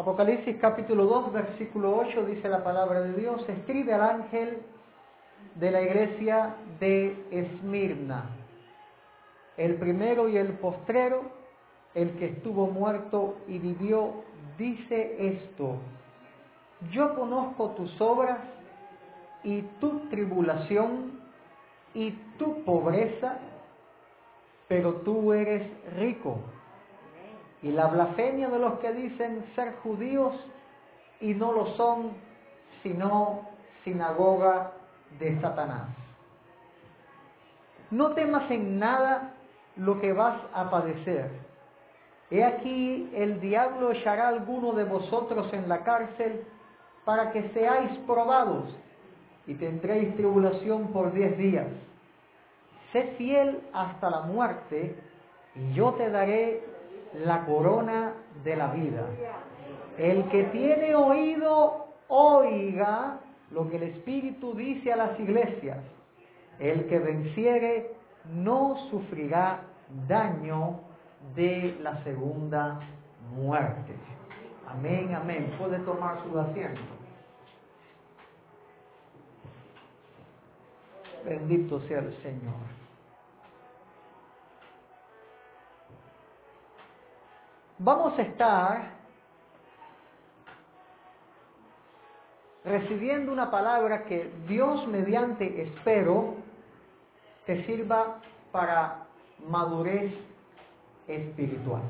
Apocalipsis capítulo 2, versículo 8 dice la palabra de Dios, escribe al ángel de la iglesia de Esmirna, el primero y el postrero, el que estuvo muerto y vivió, dice esto, yo conozco tus obras y tu tribulación y tu pobreza, pero tú eres rico y la blasfemia de los que dicen ser judíos y no lo son, sino sinagoga de Satanás. No temas en nada lo que vas a padecer. He aquí el diablo echará alguno de vosotros en la cárcel para que seáis probados y tendréis tribulación por diez días. Sé fiel hasta la muerte y yo te daré la corona de la vida. El que tiene oído, oiga lo que el Espíritu dice a las iglesias. El que venciere no sufrirá daño de la segunda muerte. Amén, amén. Puede tomar su asiento. Bendito sea el Señor. Vamos a estar recibiendo una palabra que Dios mediante espero te sirva para madurez espiritual.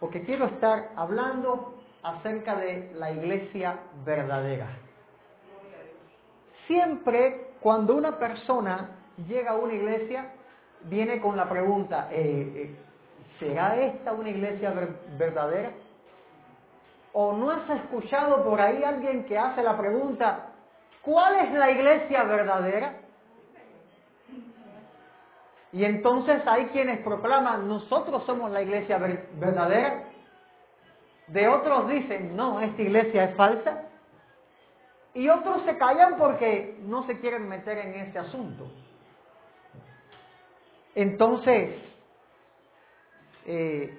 Porque quiero estar hablando acerca de la iglesia verdadera. Siempre cuando una persona llega a una iglesia, viene con la pregunta, eh, eh, ¿será esta una iglesia verdadera? ¿O no has escuchado por ahí alguien que hace la pregunta, ¿cuál es la iglesia verdadera? Y entonces hay quienes proclaman, nosotros somos la iglesia verdadera. De otros dicen, no, esta iglesia es falsa. Y otros se callan porque no se quieren meter en ese asunto. Entonces, eh,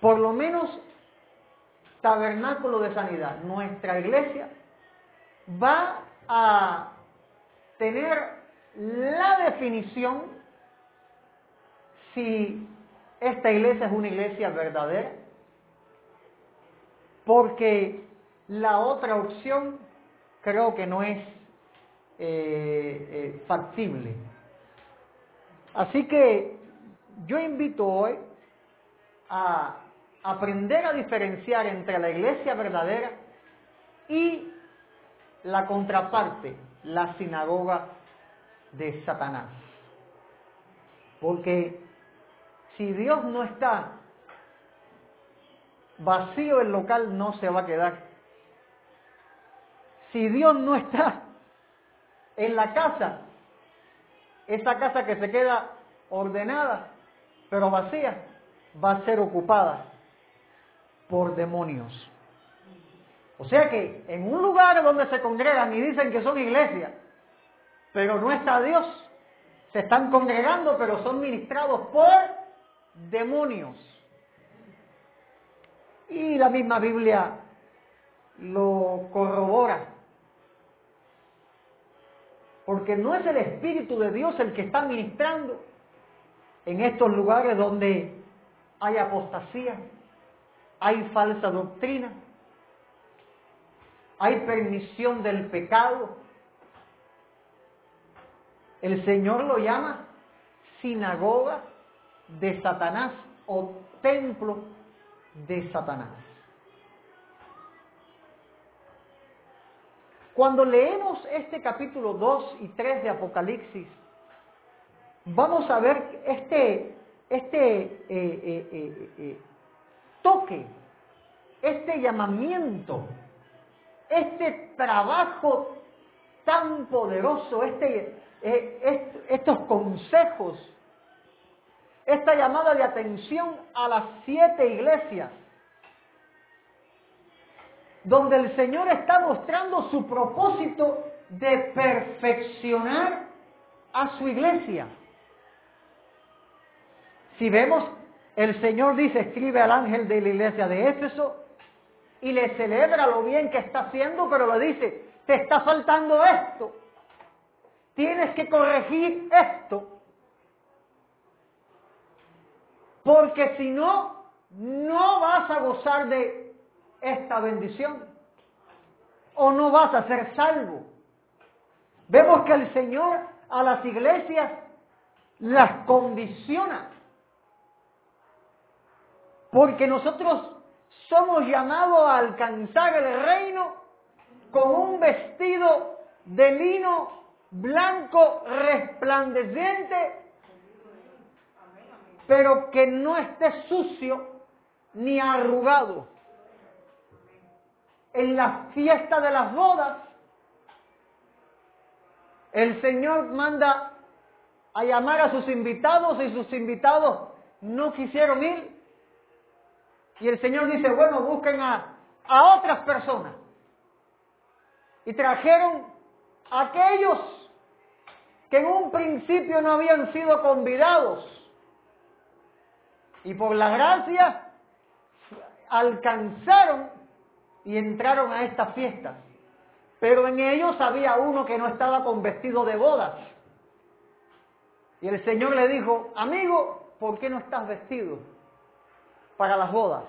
por lo menos tabernáculo de sanidad, nuestra iglesia va a tener la definición si esta iglesia es una iglesia verdadera, porque la otra opción creo que no es eh, eh, factible. Así que yo invito hoy a aprender a diferenciar entre la iglesia verdadera y la contraparte, la sinagoga de Satanás. Porque si Dios no está, vacío el local no se va a quedar. Si Dios no está en la casa, esa casa que se queda ordenada, pero vacía, va a ser ocupada por demonios. O sea que en un lugar donde se congregan y dicen que son iglesias, pero no está Dios, se están congregando, pero son ministrados por demonios. Y la misma Biblia lo corrobora. Porque no es el Espíritu de Dios el que está ministrando en estos lugares donde hay apostasía, hay falsa doctrina, hay permisión del pecado. El Señor lo llama sinagoga de Satanás o templo de Satanás. Cuando leemos este capítulo 2 y 3 de Apocalipsis, vamos a ver este este eh, eh, eh, toque, este llamamiento, este trabajo tan poderoso, este, estos consejos, esta llamada de atención a las siete iglesias, donde el Señor está mostrando su propósito de perfeccionar a su iglesia. Si vemos el Señor dice, escribe al ángel de la iglesia de Éfeso y le celebra lo bien que está haciendo, pero le dice, te está faltando esto. Tienes que corregir esto. Porque si no, no vas a gozar de esta bendición. O no vas a ser salvo. Vemos que el Señor a las iglesias las condiciona. Porque nosotros somos llamados a alcanzar el reino con un vestido de lino blanco resplandeciente, pero que no esté sucio ni arrugado. En la fiesta de las bodas, el Señor manda a llamar a sus invitados y sus invitados no quisieron ir. Y el Señor dice, bueno, busquen a, a otras personas. Y trajeron a aquellos que en un principio no habían sido convidados. Y por la gracia alcanzaron y entraron a esta fiesta. Pero en ellos había uno que no estaba con vestido de bodas. Y el Señor le dijo, amigo, ¿por qué no estás vestido para las bodas?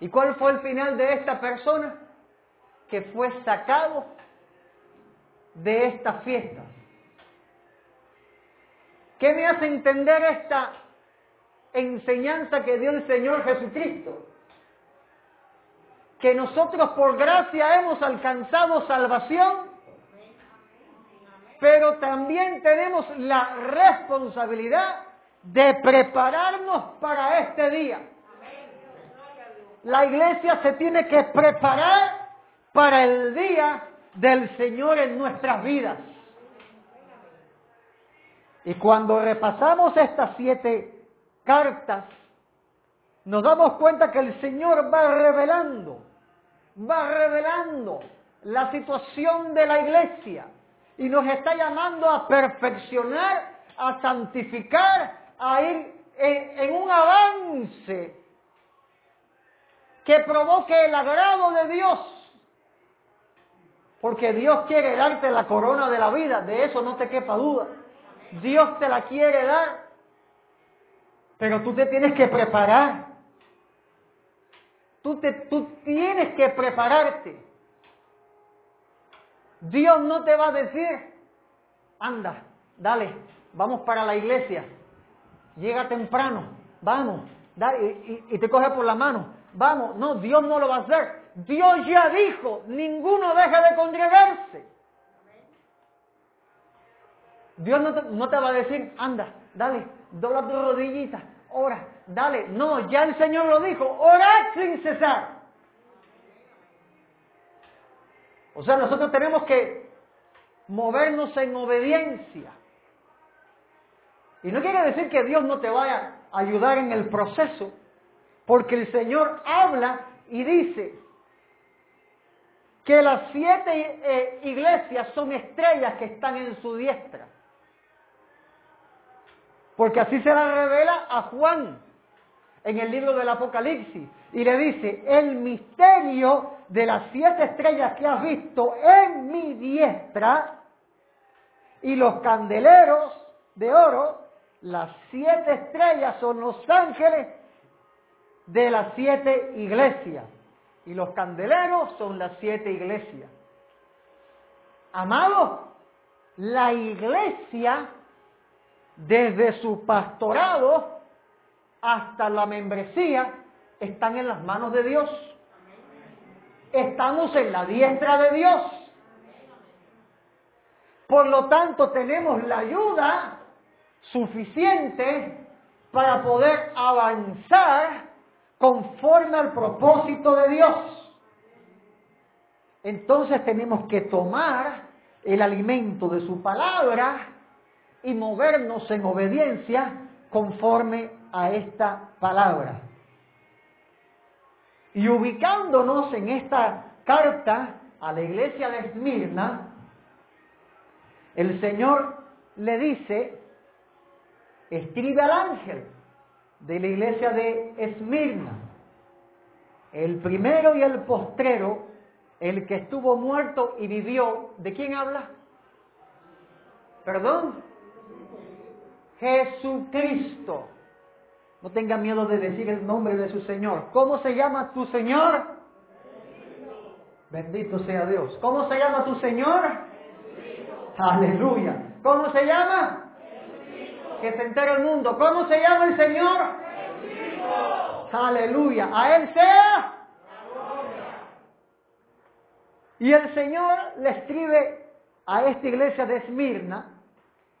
¿Y cuál fue el final de esta persona? Que fue sacado de esta fiesta. ¿Qué me hace entender esta enseñanza que dio el Señor Jesucristo? Que nosotros por gracia hemos alcanzado salvación, pero también tenemos la responsabilidad de prepararnos para este día. La iglesia se tiene que preparar para el día del Señor en nuestras vidas. Y cuando repasamos estas siete cartas, nos damos cuenta que el Señor va revelando, va revelando la situación de la iglesia y nos está llamando a perfeccionar, a santificar, a ir en, un avance que provoque el agrado de Dios. Porque Dios quiere darte la corona de la vida, de eso no te quepa duda. Dios te la quiere dar, pero tú te tienes que preparar. Tú, te, tú tienes que prepararte. Dios no te va a decir, anda, dale, vamos para la iglesia, llega temprano, vamos, dale, y, te coge por la mano, vamos, no, Dios no lo va a hacer. Dios ya dijo, ninguno deja de congregarse. Dios no te, no te va a decir, anda, dale, dobla tu rodillita, ora, dale. No, ya el Señor lo dijo, orad sin cesar. O sea, nosotros tenemos que movernos en obediencia. Y no quiere decir que Dios no te vaya a ayudar en el proceso, porque el Señor habla y dice que las siete eh, iglesias son estrellas que están en su diestra. Porque así se la revela a Juan en el libro del Apocalipsis. Y le dice, el misterio de las siete estrellas que has visto en mi diestra y los candeleros de oro, las siete estrellas son los ángeles de las siete iglesias. Y los candeleros son las siete iglesias. Amados, la iglesia, desde su pastorado hasta la membresía, están en las manos de Dios. Estamos en la diestra de Dios. Por lo tanto, tenemos la ayuda suficiente para poder avanzar conforme al propósito de Dios. Entonces tenemos que tomar el alimento de su palabra y movernos en obediencia conforme a esta palabra. Y ubicándonos en esta carta a la iglesia de Esmirna, el Señor le dice escribe al ángel de la iglesia de Esmirna, el primero y el postrero, el que estuvo muerto y vivió, ¿de quién habla? ¿Perdón? Jesucristo. No tenga miedo de decir el nombre de su Señor. ¿Cómo se llama tu Señor? Bendito sea Dios. ¿Cómo se llama tu Señor? Aleluya. ¿Cómo se llama? Que se entere el mundo. ¿Cómo se llama el Señor? Aleluya. A Él sea. Y el Señor le escribe a esta iglesia de Esmirna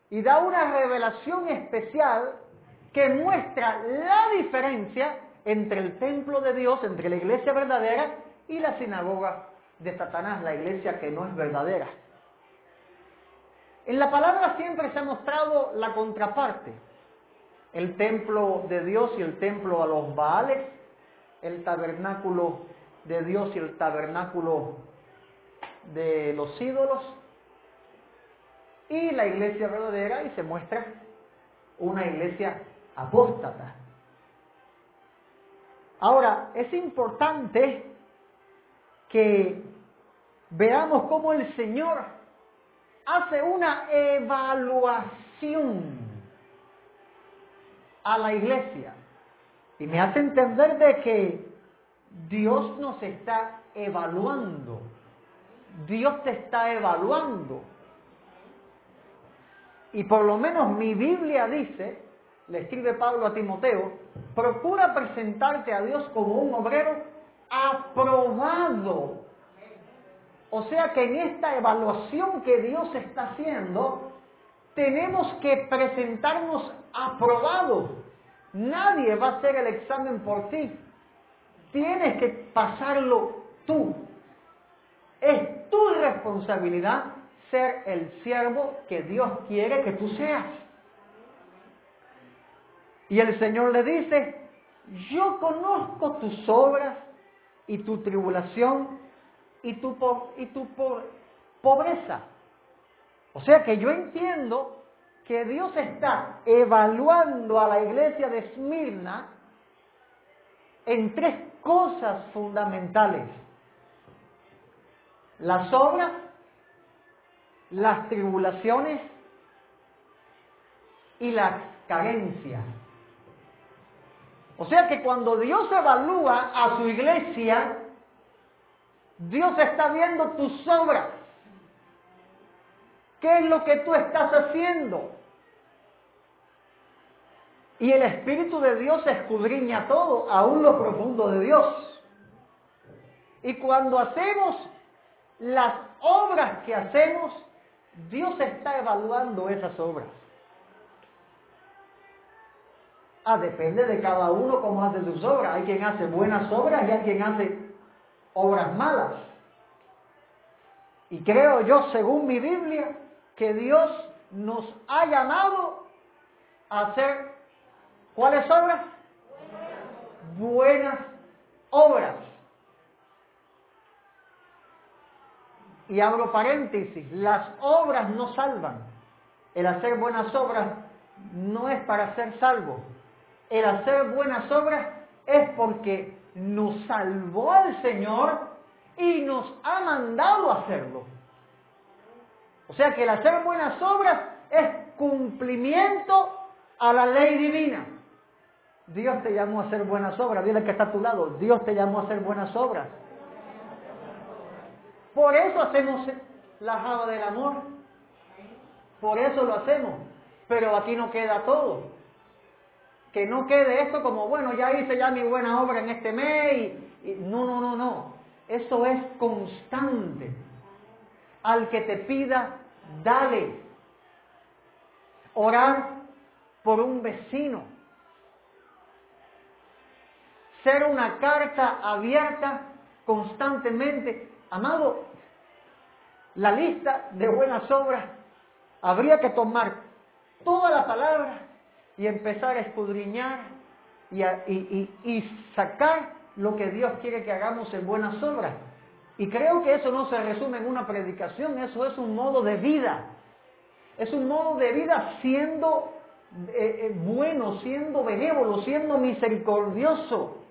y da una revelación especial que muestra la diferencia entre el templo de Dios, entre la iglesia verdadera y la sinagoga de Satanás, la iglesia que no es verdadera. En la palabra siempre se ha mostrado la contraparte, el templo de Dios y el templo a los Baales, el tabernáculo de Dios y el tabernáculo de los ídolos, y la iglesia verdadera y se muestra una iglesia apóstata. Ahora, es importante que veamos cómo el Señor hace una evaluación a la iglesia y me hace entender de que Dios nos está evaluando. Dios te está evaluando. Y por lo menos mi Biblia dice, le escribe Pablo a Timoteo, procura presentarte a Dios como un obrero aprobado. O sea que en esta evaluación que Dios está haciendo, tenemos que presentarnos aprobados. Nadie va a hacer el examen por ti. Tienes que pasarlo tú. Es tu responsabilidad ser el siervo que Dios quiere que tú seas. Y el Señor le dice, yo conozco tus obras y tu tribulación y tu, y tu pobreza. O sea que yo entiendo que Dios está evaluando a la iglesia de Esmirna en tres cosas fundamentales. Las obras, las tribulaciones y las carencias. O sea que cuando Dios evalúa a su iglesia, Dios está viendo tus obras. ¿Qué es lo que tú estás haciendo? Y el Espíritu de Dios escudriña todo, aún lo profundo de Dios. Y cuando hacemos las obras que hacemos, Dios está evaluando esas obras. Ah, depende de cada uno cómo hace sus obras. Hay quien hace buenas obras y hay quien hace obras malas. Y creo yo, según mi Biblia, que Dios nos ha llamado a hacer, ¿cuáles obras? Buenas obras. Y abro paréntesis, las obras no salvan. El hacer buenas obras no es para ser salvo el hacer buenas obras es porque nos salvó el Señor y nos ha mandado hacerlo. O sea que el hacer buenas obras es cumplimiento a la ley divina. Dios te llamó a hacer buenas obras. Dile que está a tu lado. Dios te llamó a hacer buenas obras. Por eso hacemos la java del amor. Por eso lo hacemos. Pero aquí no queda todo que no quede esto como, bueno, ya hice ya mi buena obra en este mes y, no, no, no, no. Eso es constante. Al que te pida, dale. Orar por un vecino. Ser una carta abierta constantemente. Amado, la lista de buenas obras habría que tomar toda la palabra y empezar a escudriñar y, y, sacar lo que Dios quiere que hagamos en buenas obras. Y creo que eso no se resume en una predicación, eso es un modo de vida. Es un modo de vida siendo eh, eh, bueno, siendo benévolo, siendo misericordioso.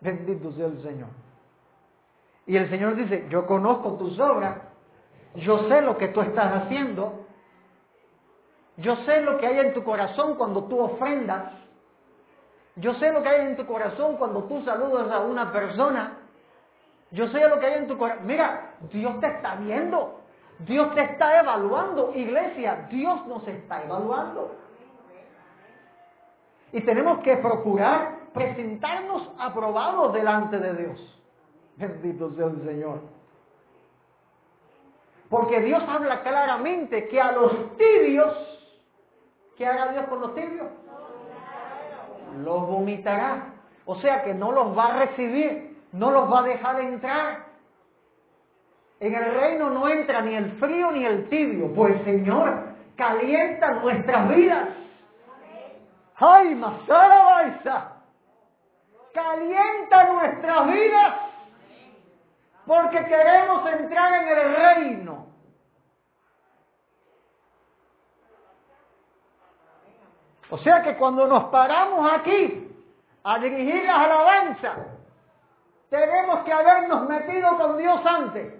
Bendito sea el Señor. Y el Señor dice, yo conozco tus obras, yo sé lo que tú estás haciendo, yo sé lo que hay en tu corazón cuando tú ofrendas, yo sé lo que hay en tu corazón cuando tú saludas a una persona, yo sé lo que hay en tu corazón. Mira, Dios te está viendo, Dios te está evaluando, iglesia, Dios nos está evaluando. Y tenemos que procurar presentarnos aprobados delante de Dios. Bendito sea el Señor. Porque Dios habla claramente que a los tibios, ¿qué hará Dios con los tibios? Los vomitará. O sea que no los va a recibir, no los va a dejar entrar. En el reino no entra ni el frío ni el tibio, pues Señor calienta nuestras vidas. ¡Ay, Masara Baisa! Calienta nuestras vidas porque queremos entrar en el reino. O sea que cuando nos paramos aquí a dirigir las alabanzas, tenemos que habernos metido con Dios antes.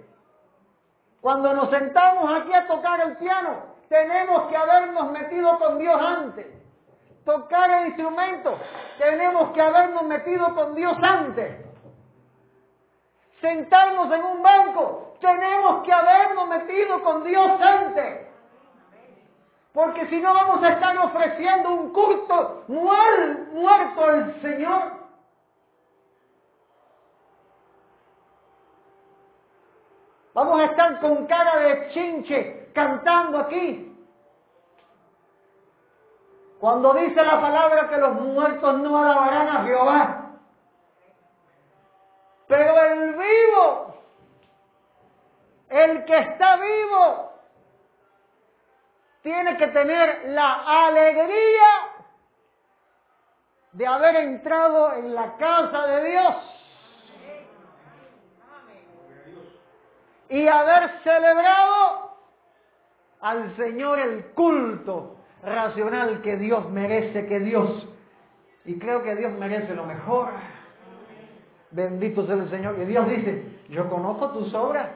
Cuando nos sentamos aquí a tocar el piano, tenemos que habernos metido con Dios antes. Tocar el instrumento, tenemos que habernos metido con Dios antes sentarnos en un banco, tenemos que habernos metido con Dios antes. Porque si no vamos a estar ofreciendo un culto muerto al Señor. Vamos a estar con cara de chinche cantando aquí. Cuando dice la palabra que los muertos no alabarán a Jehová. Pero el vivo, el que está vivo, tiene que tener la alegría de haber entrado en la casa de Dios y haber celebrado al Señor el culto racional que Dios merece, que Dios, y creo que Dios merece lo mejor. Bendito sea el Señor. Y Dios dice, yo conozco tus obras.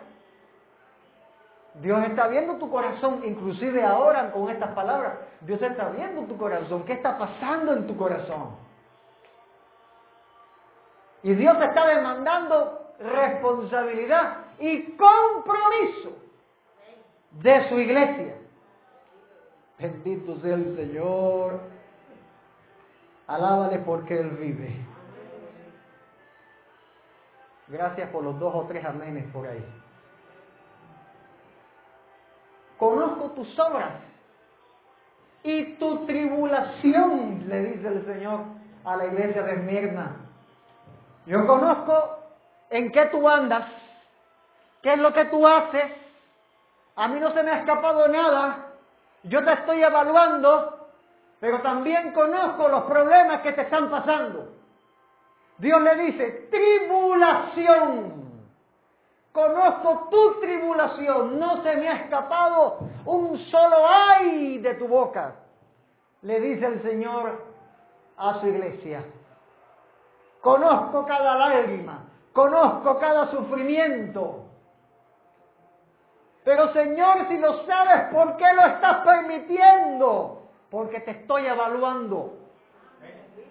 Dios está viendo tu corazón, inclusive ahora con estas palabras. Dios está viendo tu corazón. ¿Qué está pasando en tu corazón? Y Dios está demandando responsabilidad y compromiso de su iglesia. Bendito sea el Señor. Alábale porque Él vive. Gracias por los dos o tres amenes por ahí. Tus obras y tu tribulación, le dice el Señor a la iglesia de Esmirna. Yo conozco en qué tú andas, qué es lo que tú haces. A mí no se me ha escapado nada. Yo te estoy evaluando, pero también conozco los problemas que te están pasando. Dios le dice, tribulación. Conozco tu tribulación, no se me ha escapado un solo ay de tu boca. Le dice el Señor a su iglesia. Conozco cada lágrima, conozco cada sufrimiento. Pero Señor, si no sabes por qué lo estás permitiendo, porque te estoy evaluando.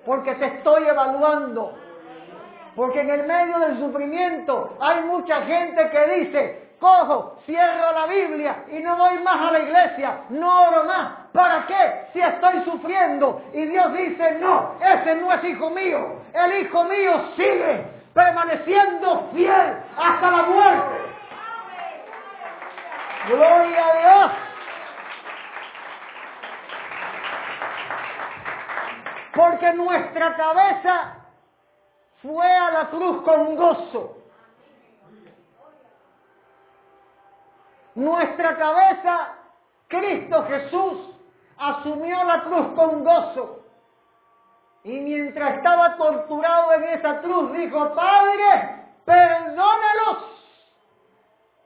Porque te estoy evaluando. Porque en el medio del sufrimiento hay mucha gente que dice, cojo, cierro la Biblia y no voy más a la iglesia, no oro más. ¿Para qué? Si estoy sufriendo. Y Dios dice, no, ese no es hijo mío. El hijo mío sigue permaneciendo fiel hasta la muerte. Gloria a Dios. Porque nuestra cabeza fue a la cruz con gozo. Nuestra cabeza, Cristo Jesús, asumió la cruz con gozo. Y mientras estaba torturado en esa cruz, dijo, Padre, perdónalos,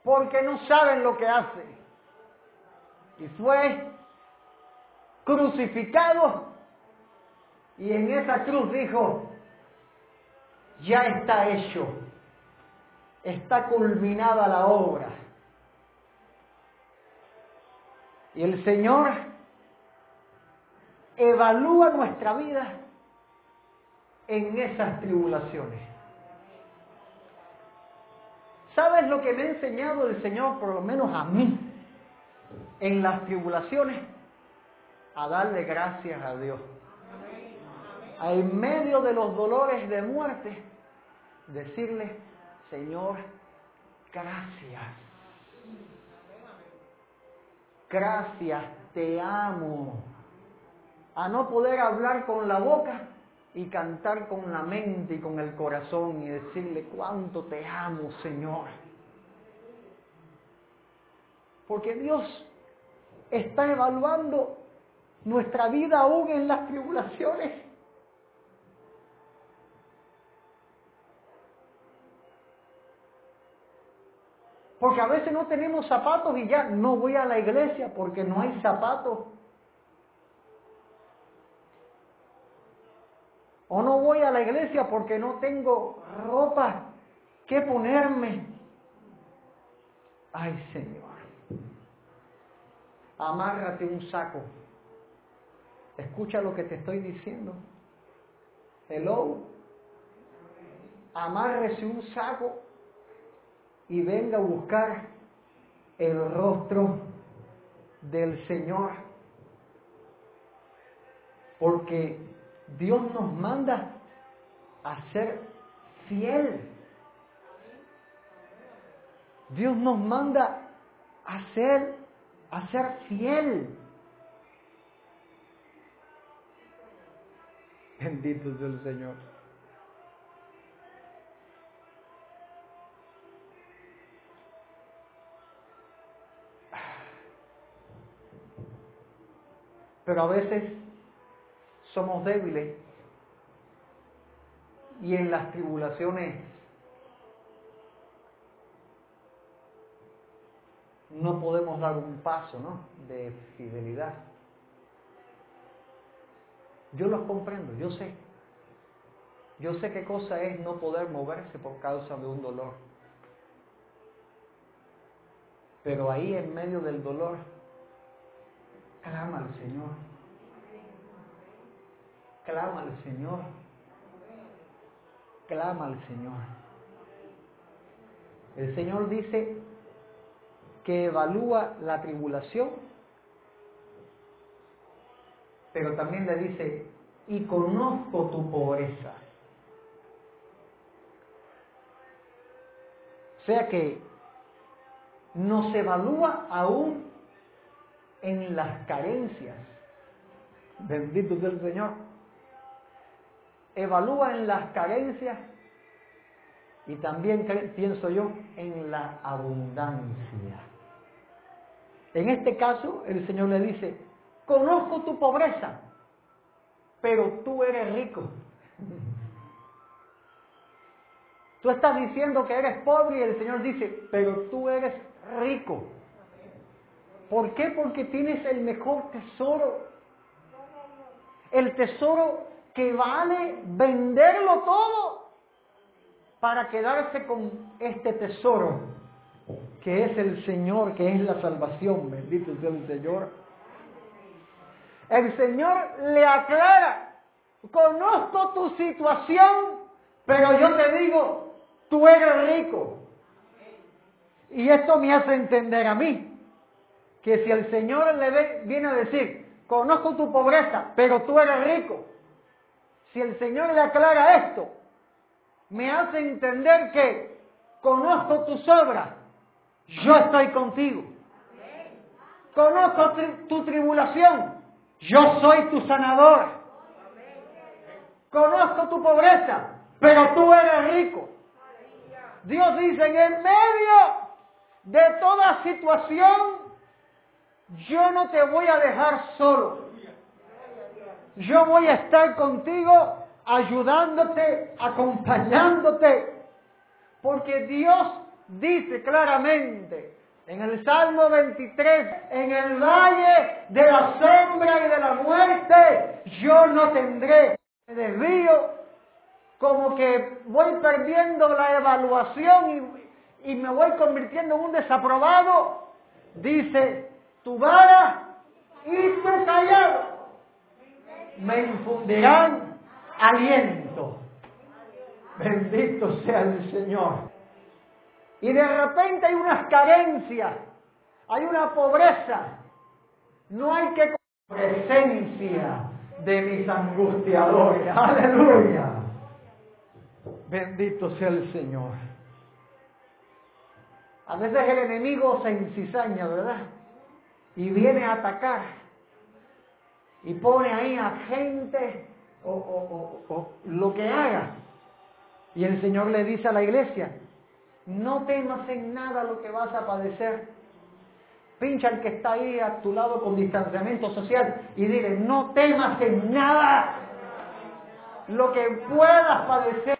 porque no saben lo que hacen. Y fue crucificado Y en esa cruz dijo, ya está hecho, está culminada la obra. Y el Señor evalúa nuestra vida en esas tribulaciones. ¿Sabes lo que me ha enseñado el Señor, por lo menos a mí, en las tribulaciones? A darle gracias a Dios. En medio de los dolores de muerte, decirle, Señor, gracias. Gracias, te amo. A no poder hablar con la boca y cantar con la mente y con el corazón y decirle cuánto te amo, Señor. Porque Dios está evaluando nuestra vida aún en las tribulaciones. Porque a veces no tenemos zapatos y ya no voy a la iglesia porque no hay zapatos. O no voy a la iglesia porque no tengo ropa que ponerme. Ay Señor, amárrate un saco. Escucha lo que te estoy diciendo. Hello. Amárrese un saco y venga a buscar el rostro del Señor. Porque Dios nos manda a ser fiel. Dios nos manda a ser, a ser fiel. Bendito sea el Señor. Pero a veces somos débiles y en las tribulaciones no podemos dar un paso ¿no? de fidelidad. Yo los comprendo, yo sé. Yo sé qué cosa es no poder moverse por causa de un dolor. Pero ahí en medio del dolor, clama al Señor. Clama al Señor. Clama al Señor. El Señor dice que evalúa la tribulación, pero también le dice, y conozco tu pobreza. O sea que nos evalúa aún en las carencias. Bendito sea el Señor. Evalúa en las carencias y también pienso yo en la abundancia. En este caso, el Señor le dice, conozco tu pobreza, pero tú eres rico. Tú estás diciendo que eres pobre y el Señor dice, pero tú eres rico. ¿Por qué? Porque tienes el mejor tesoro. El tesoro que vale venderlo todo para quedarse con este tesoro que es el Señor, que es la salvación. Bendito sea el Señor. El Señor le aclara, conozco tu situación, pero yo te digo, tú eres rico. Y esto me hace entender a mí que si el Señor le viene a decir, conozco tu pobreza, pero tú eres rico, si el Señor le aclara esto, me hace entender que conozco tus obras, yo estoy contigo. Conozco tu tribulación, yo soy tu sanador. Conozco tu pobreza, pero tú eres rico. Dios dice, en el medio de toda situación, yo no te voy a dejar solo. Yo voy a estar contigo, ayudándote, acompañándote. Porque Dios dice claramente en el Salmo 23, en el valle de la sombra y de la muerte, yo no tendré desvío, como que voy perdiendo la evaluación y, y me voy convirtiendo en un desaprobado, dice, tu vara y tu callado me infundirán aliento. Bendito sea el Señor. Y de repente hay unas carencias, hay una pobreza. No hay que presencia de mis angustiadores. Aleluya. Bendito sea el Señor. A veces el enemigo se encizaña, ¿verdad? Y viene a atacar. Y pone ahí a gente o, o, o, lo que haga. Y el Señor le dice a la iglesia, no temas en nada lo que vas a padecer. Pincha al que está ahí a tu lado con distanciamiento social y dile, no temas en nada lo que puedas padecer.